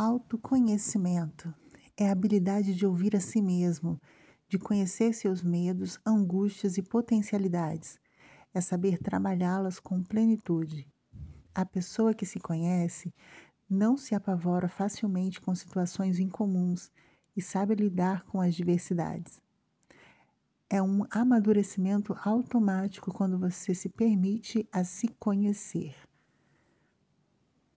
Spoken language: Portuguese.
Autoconhecimento é a habilidade de ouvir a si mesmo, de conhecer seus medos, angústias e potencialidades. É saber trabalhá-las com plenitude. A pessoa que se conhece não se apavora facilmente com situações incomuns e sabe lidar com as diversidades. É um amadurecimento automático quando você se permite a se conhecer.